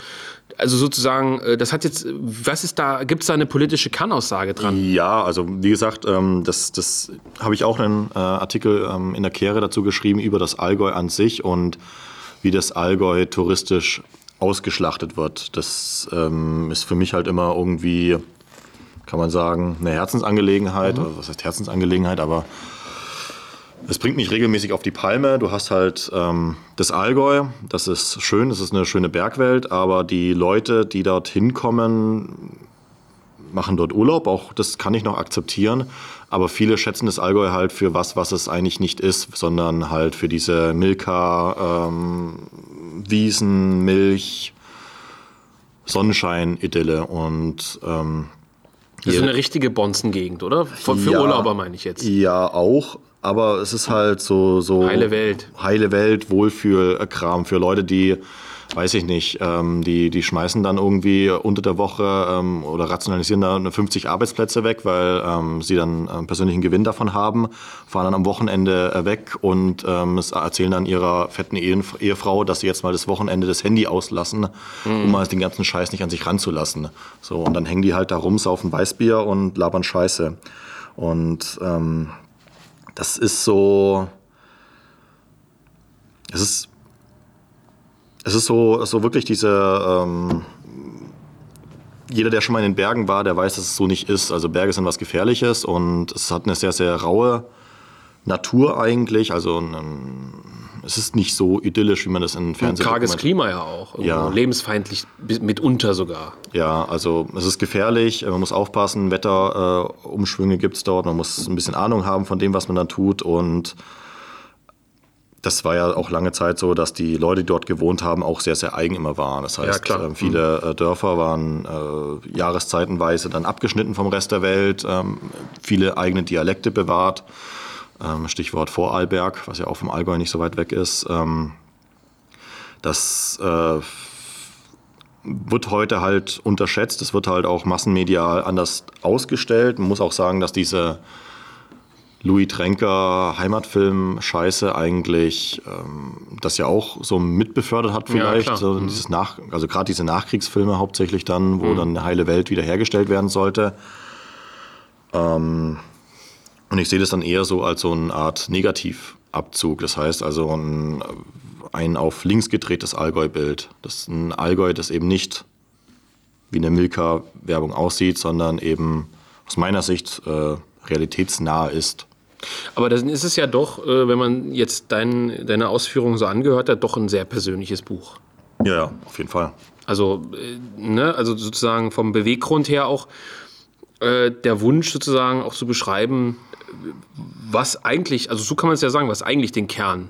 also sozusagen, äh, das hat jetzt, was ist da, gibt es da eine politische Kernaussage dran? Ja, also wie gesagt, ähm, das, das habe ich auch einen äh, Artikel ähm, in der Kehre dazu geschrieben über das Allgäu an sich und wie das Allgäu touristisch ausgeschlachtet wird. Das ähm, ist für mich halt immer irgendwie, kann man sagen, eine Herzensangelegenheit. Oder was heißt Herzensangelegenheit, aber es bringt mich regelmäßig auf die Palme. Du hast halt ähm, das Allgäu, das ist schön, das ist eine schöne Bergwelt, aber die Leute, die dort hinkommen, machen dort Urlaub, auch das kann ich noch akzeptieren. Aber viele schätzen das Allgäu halt für was, was es eigentlich nicht ist, sondern halt für diese Milka, ähm, Wiesen, Milch, Sonnenschein-Idylle. Und ähm, Das ist eine richtige Bonzengegend, oder? Für, für Ja. Urlauber meine ich jetzt. ja, auch. Aber es ist halt so, so Heile Welt. Heile Welt, Wohlfühlkram für Leute, die weiß ich nicht, ähm, die, die schmeißen dann irgendwie unter der Woche ähm, oder rationalisieren da 50 Arbeitsplätze weg, weil ähm, sie dann ähm, persönlichen Gewinn davon haben, fahren dann am Wochenende äh, weg und ähm, erzählen dann ihrer fetten Ehefrau, dass sie jetzt mal das Wochenende das Handy auslassen, mhm. um mal den ganzen Scheiß nicht an sich ranzulassen. So, und dann hängen die halt da rum, saufen Weißbier und labern Scheiße. Und ähm, das ist so. Es ist es ist so, so wirklich diese. Ähm, jeder, der schon mal in den Bergen war, der weiß, dass es so nicht ist. Also Berge sind was Gefährliches und es hat eine sehr, sehr raue Natur eigentlich. Also ein, es ist nicht so idyllisch, wie man das in Fernsehen. Karges Klima ja auch. Ja. Lebensfeindlich mitunter sogar. Ja, also es ist gefährlich. Man muss aufpassen. Wetterumschwünge äh, gibt es dort. Man muss ein bisschen Ahnung haben von dem, was man da tut und das war ja auch lange Zeit so, dass die Leute, die dort gewohnt haben, auch sehr, sehr eigen immer waren. Das heißt, ja, äh, viele mhm. äh, Dörfer waren äh, jahreszeitenweise dann abgeschnitten vom Rest der Welt, ähm, viele eigene Dialekte bewahrt. Ähm, Stichwort Vorarlberg, was ja auch vom Allgäu nicht so weit weg ist. Ähm, das äh, wird heute halt unterschätzt. Es wird halt auch massenmedial anders ausgestellt. Man muss auch sagen, dass diese Louis Tränker Heimatfilm Scheiße eigentlich ähm, das ja auch so mitbefördert hat vielleicht. Ja, so mhm. dieses Nach also gerade diese Nachkriegsfilme hauptsächlich dann, wo mhm. dann eine heile Welt wiederhergestellt werden sollte. Ähm, und ich sehe das dann eher so als so eine Art Negativabzug. Das heißt also ein, ein auf links gedrehtes Allgäu-Bild. Das ist ein Allgäu, das eben nicht wie eine Milka-Werbung aussieht, sondern eben aus meiner Sicht äh, realitätsnah ist. Aber dann ist es ja doch, äh, wenn man jetzt dein, deine Ausführungen so angehört hat, doch ein sehr persönliches Buch. Ja, ja, auf jeden Fall. Also, äh, ne, also sozusagen vom Beweggrund her auch äh, der Wunsch sozusagen auch zu beschreiben, was eigentlich, also so kann man es ja sagen, was eigentlich den Kern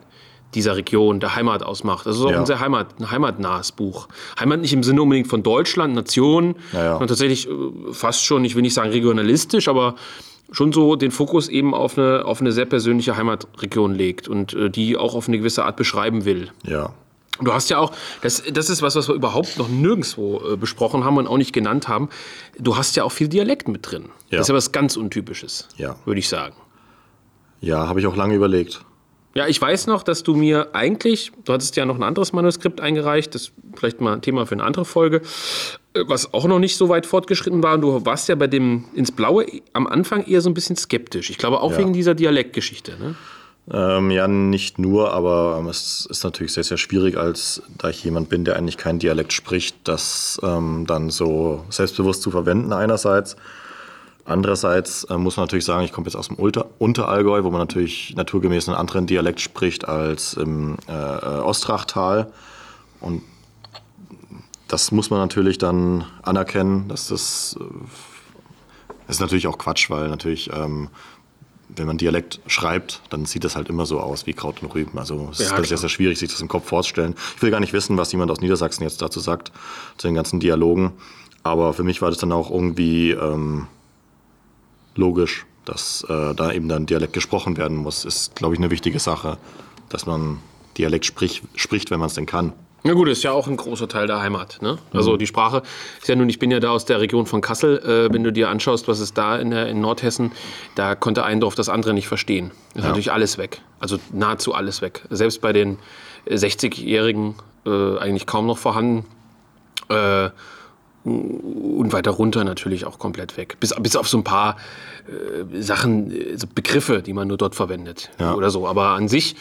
dieser Region, der Heimat ausmacht. Das ist auch ja. ein sehr Heimat, ein heimatnahes Buch. Heimat nicht im Sinne unbedingt von Deutschland, Nation, ja, ja. sondern tatsächlich fast schon, ich will nicht sagen regionalistisch, aber schon so den Fokus eben auf eine, auf eine sehr persönliche Heimatregion legt und äh, die auch auf eine gewisse Art beschreiben will. Ja. Du hast ja auch, das, das ist was, was wir überhaupt noch nirgendwo äh, besprochen haben und auch nicht genannt haben. Du hast ja auch viel Dialekt mit drin. Ja. Das ist ja was ganz Untypisches, ja. würde ich sagen. Ja, habe ich auch lange überlegt. Ja, ich weiß noch, dass du mir eigentlich, du hattest ja noch ein anderes Manuskript eingereicht, das ist vielleicht mal ein Thema für eine andere Folge, äh, was auch noch nicht so weit fortgeschritten war. Und du warst ja bei dem ins Blaue am Anfang eher so ein bisschen skeptisch. Ich glaube auch ja. wegen dieser Dialektgeschichte. Ne? Ähm, ja, nicht nur, aber ähm, es ist natürlich sehr, sehr schwierig, als da ich jemand bin, der eigentlich kein Dialekt spricht, das ähm, dann so selbstbewusst zu verwenden einerseits. Andererseits äh, muss man natürlich sagen, ich komme jetzt aus dem Unter Unterallgäu, wo man natürlich naturgemäß einen anderen Dialekt spricht als im äh, äh, Ostrachtal. Und das muss man natürlich dann anerkennen, dass das, äh, das ist natürlich auch Quatsch, weil natürlich, ähm, wenn man Dialekt schreibt, dann sieht das halt immer so aus wie Kraut und Rüben. Also es ja, ist sehr, sehr schwierig, sich das im Kopf vorzustellen. Ich will gar nicht wissen, was jemand aus Niedersachsen jetzt dazu sagt, zu den ganzen Dialogen. Aber für mich war das dann auch irgendwie... Ähm, logisch, dass äh, da eben dann Dialekt gesprochen werden muss. Ist, glaube ich, eine wichtige Sache, dass man Dialekt sprich, spricht, wenn man es denn kann. Na gut, ist ja auch ein großer Teil der Heimat. Ne? Also mhm. die Sprache ist ja nun, ich bin ja da aus der Region von Kassel. Äh, wenn du dir anschaust, was ist da in, der, in Nordhessen, da konnte ein Dorf das andere nicht verstehen. Ist ja. natürlich alles weg. Also nahezu alles weg. Selbst bei den 60-Jährigen äh, eigentlich kaum noch vorhanden. Äh, und weiter runter natürlich auch komplett weg. Bis, bis auf so ein paar äh, Sachen, äh, so Begriffe, die man nur dort verwendet ja. oder so. Aber an sich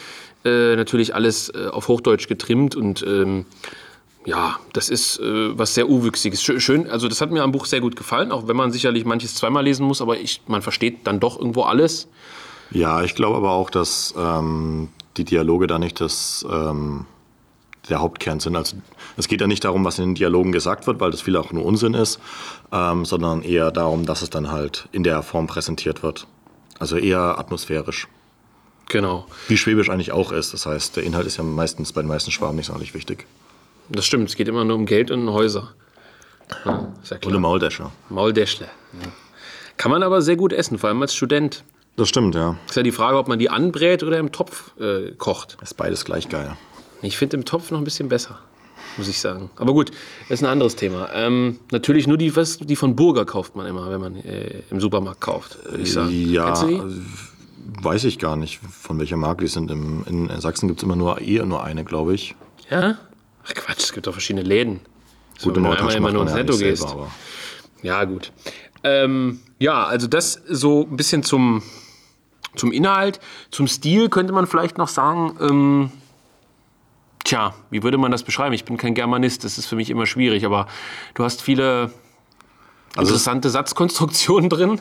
äh, natürlich alles äh, auf Hochdeutsch getrimmt und ähm, ja, das ist äh, was sehr Uwüchsiges. Schön, also das hat mir am Buch sehr gut gefallen, auch wenn man sicherlich manches zweimal lesen muss, aber ich, man versteht dann doch irgendwo alles. Ja, ich glaube aber auch, dass ähm, die Dialoge da nicht das ähm, der Hauptkern sind. Also es geht ja nicht darum, was in den Dialogen gesagt wird, weil das viel auch nur Unsinn ist, ähm, sondern eher darum, dass es dann halt in der Form präsentiert wird. Also eher atmosphärisch. Genau. Wie Schwäbisch eigentlich auch ist. Das heißt, der Inhalt ist ja meistens bei den meisten Schwaben nicht sonderlich wichtig. Das stimmt, es geht immer nur um Geld und Häuser. Ja, ja und um Mauldeschle. Mauldeschle. Ja. Kann man aber sehr gut essen, vor allem als Student. Das stimmt, ja. Ist ja die Frage, ob man die anbrät oder im Topf äh, kocht. ist beides gleich geil. Ich finde im Topf noch ein bisschen besser. muss ich sagen. Aber gut, das ist ein anderes Thema. Ähm, natürlich nur die, was, die von Burger kauft man immer, wenn man äh, im Supermarkt kauft, würde ich sagen. Ja, weiß ich gar nicht, von welcher Marke die sind. Im, in Sachsen gibt es immer nur, eher nur eine, glaube ich. Ja? Ach Quatsch, es gibt doch verschiedene Läden. So, gut, in Norddeutschland immer nur ins Netto selber, gehst. aber Ja, gut. Ähm, ja, also das so ein bisschen zum, zum Inhalt. Zum Stil könnte man vielleicht noch sagen, ähm, tja, wie würde man das beschreiben? Ich bin kein Germanist, das ist für mich immer schwierig, aber du hast viele Also interessante Satzkonstruktionen drin.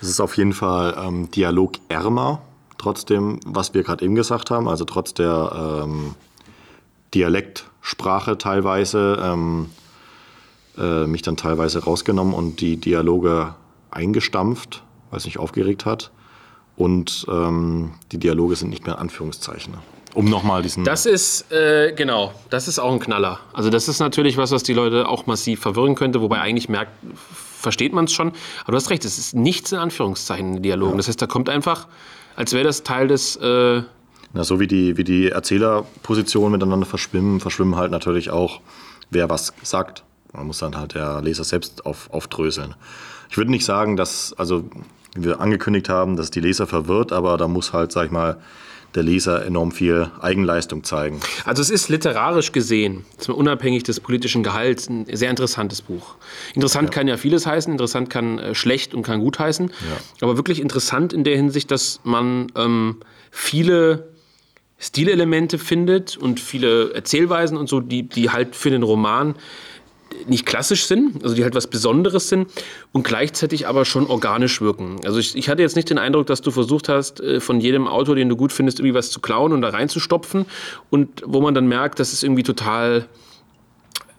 Es ist auf jeden Fall ähm, dialogärmer, trotzdem, was wir gerade eben gesagt haben, also trotz der ähm, Dialektsprache teilweise, ähm, äh, mich dann teilweise rausgenommen und die Dialoge eingestampft, weil es nicht aufgeregt hat. Und ähm, die Dialoge sind nicht mehr Anführungszeichen. Um nochmal diesen. Das ist, äh, genau, das ist auch ein Knaller. Also das ist natürlich was, was die Leute auch massiv verwirren könnte, wobei eigentlich merkt, versteht man es schon. Aber du hast recht, es ist nichts in Anführungszeichen in Dialogen. Das heißt, da kommt einfach, als wäre das Teil des, äh, Na, so wie die, wie die Erzählerpositionen miteinander verschwimmen, verschwimmen halt natürlich auch, wer was sagt. Man muss dann halt der Leser selbst auf, aufdröseln. Ich würde nicht sagen, dass, also wie wir angekündigt haben, dass die Leser verwirrt, aber da muss halt, sag ich mal, der Leser enorm viel Eigenleistung zeigen. Also es ist literarisch gesehen, unabhängig des politischen Gehalts, ein sehr interessantes Buch. Interessant kann ja vieles heißen, interessant kann äh, schlecht und kann gut heißen, aber wirklich interessant in der Hinsicht, dass man ähm, viele Stilelemente findet und viele Erzählweisen und so, die, die halt für den Roman nicht klassisch sind, also die halt was Besonderes sind und gleichzeitig aber schon organisch wirken. Also ich, ich hatte jetzt nicht den Eindruck, dass du versucht hast, äh, von jedem Autor, den du gut findest, irgendwie was zu klauen und da reinzustopfen und wo man dann merkt, das ist irgendwie total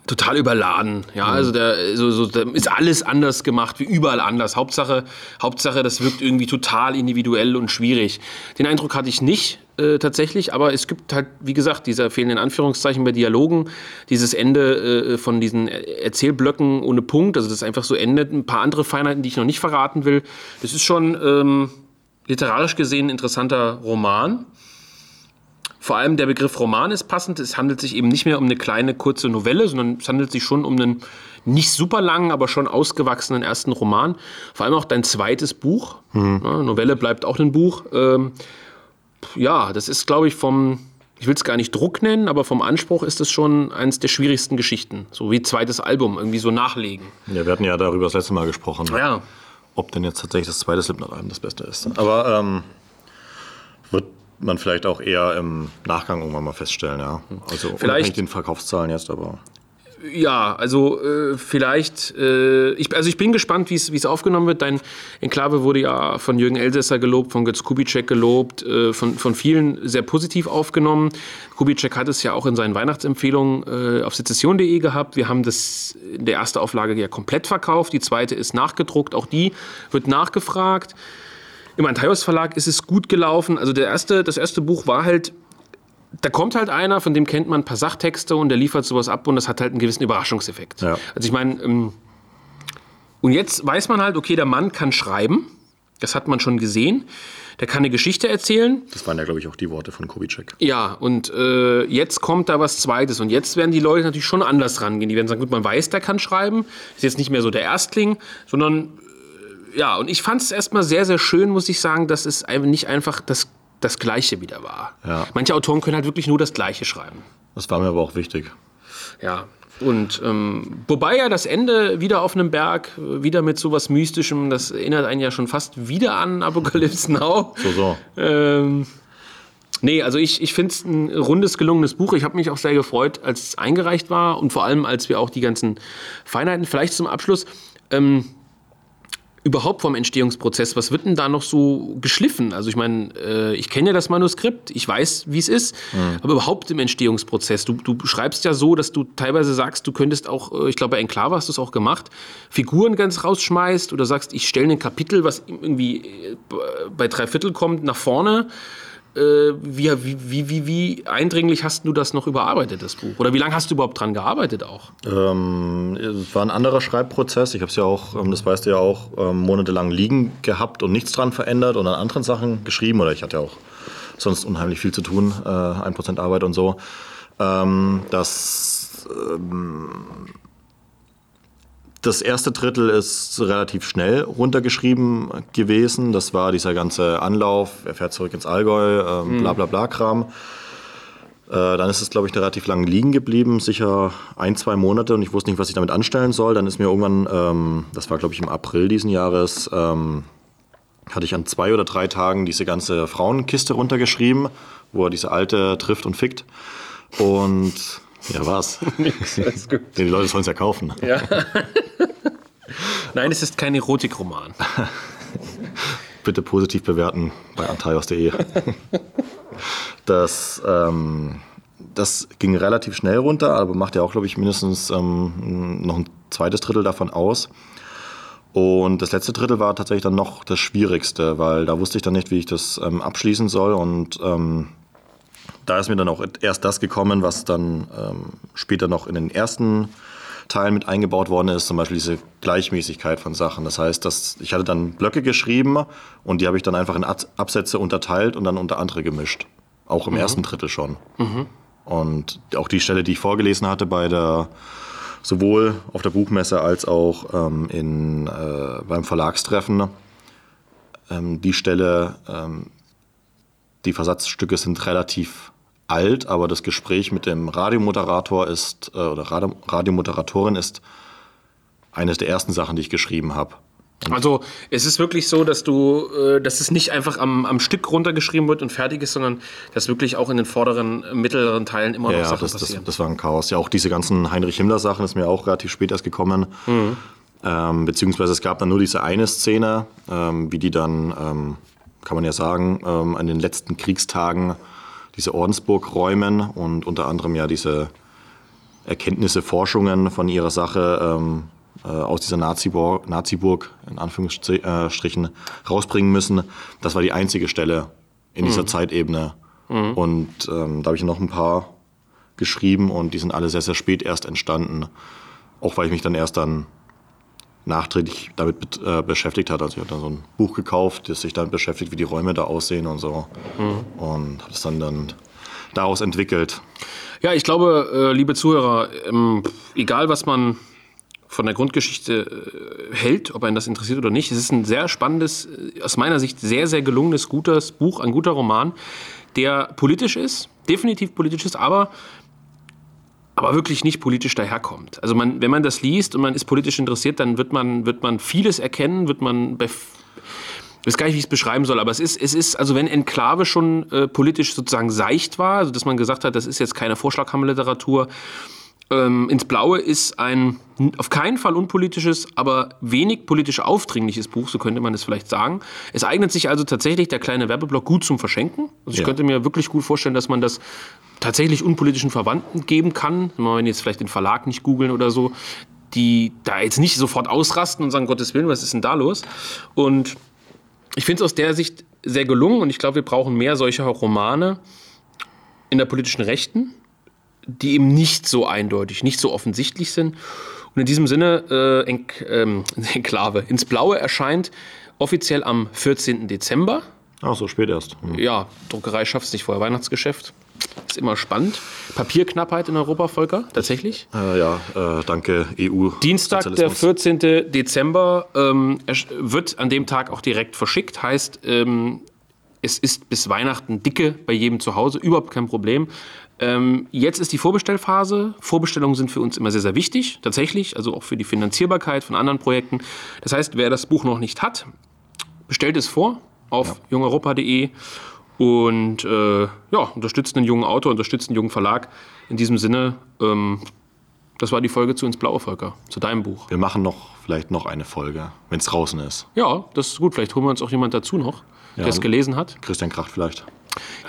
total überladen. Ja, also da, so, so, da ist alles anders gemacht, wie überall anders. Hauptsache, Hauptsache, das wirkt irgendwie total individuell und schwierig. Den Eindruck hatte ich nicht äh, tatsächlich, aber es gibt halt, wie gesagt, diese fehlenden Anführungszeichen bei Dialogen, dieses Ende äh, von diesen Erzählblöcken ohne Punkt, also das einfach so endet, ein paar andere Feinheiten, die ich noch nicht verraten will. Das ist schon ähm, literarisch gesehen ein interessanter Roman. Vor allem der Begriff Roman ist passend. Es handelt sich eben nicht mehr um eine kleine, kurze Novelle, sondern es handelt sich schon um einen nicht super langen, aber schon ausgewachsenen ersten Roman. Vor allem auch dein zweites Buch. Ja, Novelle bleibt auch ein Buch. Ähm, ja, das ist, glaube ich, vom, ich will es gar nicht Druck nennen, aber vom Anspruch ist es schon eines der schwierigsten Geschichten. So wie zweites Album, irgendwie so nachlegen. Ja, wir hatten ja darüber das letzte Mal gesprochen, Ja. ob denn jetzt tatsächlich das zweite Slipknot-Album das Beste ist. Aber ähm, wird man vielleicht auch eher im Nachgang irgendwann mal feststellen, ja. Also Vielleicht- den Verkaufszahlen jetzt, aber Ja, also äh, vielleicht, äh, ich, also ich bin gespannt, wie es aufgenommen wird. Dein Enklave wurde ja von Jürgen Elsässer gelobt, von Götz Kubitschek gelobt, äh, von, von vielen sehr positiv aufgenommen. Kubitschek hat es ja auch in seinen Weihnachtsempfehlungen äh, auf sezession.de gehabt. Wir haben das in der ersten Auflage ja komplett verkauft, die zweite ist nachgedruckt, auch die wird nachgefragt. Im Antaios Verlag ist es gut gelaufen. Also der erste, das erste Buch war halt da kommt halt einer, von dem kennt man ein paar Sachtexte und der liefert sowas ab und das hat halt einen gewissen Überraschungseffekt. Ja. Also ich meine, ähm, und jetzt weiß man halt, okay, der Mann kann schreiben, das hat man schon gesehen, der kann eine Geschichte erzählen, das waren ja, glaube ich, auch die Worte von Kubitschek. ja, und äh, jetzt kommt da was Zweites. Und jetzt werden die Leute natürlich schon anders rangehen. Die werden sagen, gut, man weiß, der kann schreiben. Ist jetzt nicht mehr so der Erstling, sondern äh, ja, und ich fand es erstmal sehr, sehr schön, muss ich sagen, dass es nicht einfach das, das Gleiche wieder war. Ja. Manche Autoren können halt wirklich nur das Gleiche schreiben. Das war mir aber auch wichtig. Ja. Und ähm, wobei ja das Ende wieder auf einem Berg, wieder mit sowas Mystischem, das erinnert einen ja schon fast wieder an Apocalypse Now. So, so. Ähm, nee, also ich, ich finde es ein rundes, gelungenes Buch. Ich habe mich auch sehr gefreut, als es eingereicht war und vor allem, als wir auch die ganzen Feinheiten, vielleicht zum Abschluss, ähm, überhaupt vom Entstehungsprozess, was wird denn da noch so geschliffen? Also ich meine, äh, ich kenne ja das Manuskript, ich weiß, wie es ist, aber überhaupt im Entstehungsprozess, du, du schreibst ja so, dass du teilweise sagst, du könntest auch, äh, ich glaube bei Enklave hast du es auch gemacht, Figuren ganz rausschmeißt oder sagst, ich stelle ein Kapitel, was irgendwie äh, bei drei Viertel kommt, nach vorne. Äh, wie, wie, wie, wie eindringlich hast du das noch überarbeitet, das Buch? Oder wie lange hast du überhaupt dran gearbeitet auch? Ähm, es war ein anderer Schreibprozess. Ich habe es ja auch, ähm, das weißt du ja auch, ähm, monatelang liegen gehabt und nichts dran verändert und an anderen Sachen geschrieben. Oder ich hatte ja auch sonst unheimlich viel zu tun, äh, 1% Arbeit und so. Ähm, das ähm, das erste Drittel ist relativ schnell runtergeschrieben gewesen. Das war dieser ganze Anlauf, er fährt zurück ins Allgäu, ähm, bla bla bla Kram. Äh, dann ist es, glaube ich, relativ lang liegen geblieben, sicher ein, zwei Monate und ich wusste nicht, was ich damit anstellen soll. Dann ist mir irgendwann, ähm, das war, glaube ich, im April diesen Jahres, ähm, hatte ich an zwei oder drei Tagen diese ganze Frauenkiste runtergeschrieben, wo er diese alte trifft und fickt. Und ja, was? Nix, alles gut. Die Leute sollen es ja kaufen. Ja. Nein, es ist kein Erotikroman. Bitte positiv bewerten bei antaios.de. Das, ähm, das ging relativ schnell runter, aber macht ja auch, glaube ich, mindestens ähm, noch ein zweites Drittel davon aus. Und das letzte Drittel war tatsächlich dann noch das Schwierigste, weil da wusste ich dann nicht, wie ich das ähm, abschließen soll. Und ähm, da ist mir dann auch erst das gekommen, was dann ähm, später noch in den ersten Teilen mit eingebaut worden ist, zum Beispiel diese Gleichmäßigkeit von Sachen. Das heißt, dass ich hatte dann Blöcke geschrieben und die habe ich dann einfach in Absätze unterteilt und dann unter andere gemischt. Auch im mhm. ersten Drittel schon. Mhm. Und auch die Stelle, die ich vorgelesen hatte bei der sowohl auf der Buchmesse als auch ähm, in, äh, beim Verlagstreffen, ähm, die Stelle, ähm, die Versatzstücke sind relativ alt, aber das Gespräch mit dem Radiomoderator ist, äh, oder Radiomoderatorin ist eines der ersten Sachen, die ich geschrieben habe. Also es ist wirklich so, dass du, äh, dass es nicht einfach am, am Stück runtergeschrieben wird und fertig ist, sondern dass wirklich auch in den vorderen, mittleren Teilen immer ja, noch Sachen das, passieren. Das, das war ein Chaos. Ja, auch diese ganzen Heinrich Himmler-Sachen ist mir auch relativ spät erst gekommen. Mhm. Ähm, beziehungsweise es gab dann nur diese eine Szene, ähm, wie die dann, ähm, kann man ja sagen, ähm, an den letzten Kriegstagen diese Ordensburg räumen und unter anderem ja diese Erkenntnisse, Forschungen von ihrer Sache ähm, äh, aus dieser Nazi-Burg, Nazi-Burg in Anführungsstrichen rausbringen müssen. Das war die einzige Stelle in dieser mhm. Zeitebene. Mhm. Und ähm, da habe ich noch ein paar geschrieben und die sind alle sehr, sehr spät erst entstanden. Auch weil ich mich dann erst dann nachträglich damit äh, beschäftigt hat. Also ich habe dann so ein Buch gekauft, das sich dann beschäftigt, wie die Räume da aussehen und so. Mhm. Und habe es dann, dann daraus entwickelt. Ja, ich glaube, äh, liebe Zuhörer, ähm, egal was man von der Grundgeschichte äh, hält, ob einen das interessiert oder nicht, es ist ein sehr spannendes, äh, aus meiner Sicht sehr, sehr gelungenes, gutes Buch, ein guter Roman, der politisch ist, definitiv politisch ist, aber aber wirklich nicht politisch daherkommt. Also man, wenn man das liest und man ist politisch interessiert, dann wird man, wird man vieles erkennen, wird man ich weiß gar nicht, wie ich es beschreiben soll, aber es ist, es ist, also wenn Enklave schon äh, politisch sozusagen seicht war, also dass man gesagt hat, das ist jetzt keine Vorschlaghammerliteratur, ähm, ins Blaue ist ein auf keinen Fall unpolitisches, aber wenig politisch aufdringliches Buch, so könnte man es vielleicht sagen. Es eignet sich also tatsächlich der kleine Werbeblock gut zum Verschenken. Also ich ja. könnte mir wirklich gut vorstellen, dass man das tatsächlich unpolitischen Verwandten geben kann. Wenn jetzt vielleicht den Verlag nicht googeln oder so, die da jetzt nicht sofort ausrasten und sagen, Gottes Willen, was ist denn da los? Und ich finde es aus der Sicht sehr gelungen und ich glaube, wir brauchen mehr solcher Romane in der politischen Rechten die eben nicht so eindeutig, nicht so offensichtlich sind. Und in diesem Sinne, äh, Enk, ähm, Enklave ins Blaue erscheint offiziell am 14. Dezember. Ach, so spät erst. Mhm. Ja, Druckerei schafft es nicht vorher, Weihnachtsgeschäft. Ist immer spannend. Papierknappheit in Europa, Volker, tatsächlich? Äh, ja, äh, danke EU. Dienstag, der 14. Dezember, ähm, wird an dem Tag auch direkt verschickt. Heißt, ähm, es ist bis Weihnachten dicke bei jedem zu Hause, überhaupt kein Problem. Ähm, jetzt ist die Vorbestellphase. Vorbestellungen sind für uns immer sehr, sehr wichtig, tatsächlich, also auch für die Finanzierbarkeit von anderen Projekten. Das heißt, wer das Buch noch nicht hat, bestellt es vor auf ja. jungeuropa.de und äh, ja, unterstützt einen jungen Autor, unterstützt einen jungen Verlag. In diesem Sinne, ähm, das war die Folge zu Ins Blaue Volker, zu deinem Buch. Wir machen noch vielleicht noch eine Folge, wenn es draußen ist. Ja, das ist gut. Vielleicht holen wir uns auch jemand dazu noch, ja, der es gelesen hat. Christian Kracht vielleicht.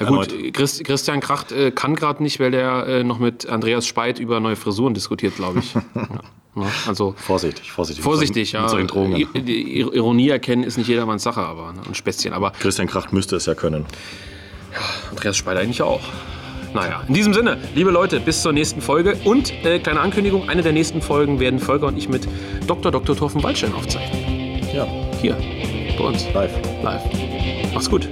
Ja gut, Christ, Christian Kracht äh, kann gerade nicht, weil der äh, noch mit Andreas Speit über neue Frisuren diskutiert, glaube ich. ja, also vorsichtig, vorsichtig. Vorsichtig, ja. Mit Drogen. Die Ironie erkennen ist nicht jedermanns Sache, aber ne, ein Späßchen. Aber Christian Kracht müsste es ja können. Ja, Andreas Speit eigentlich auch. Naja, in diesem Sinne, liebe Leute, bis zur nächsten Folge. Und äh, kleine Ankündigung: eine der nächsten Folgen werden Volker und ich mit Dr. Dr. Thorfen Waldstein aufzeichnen. Ja. Hier, bei uns. Live. Live. Mach's gut.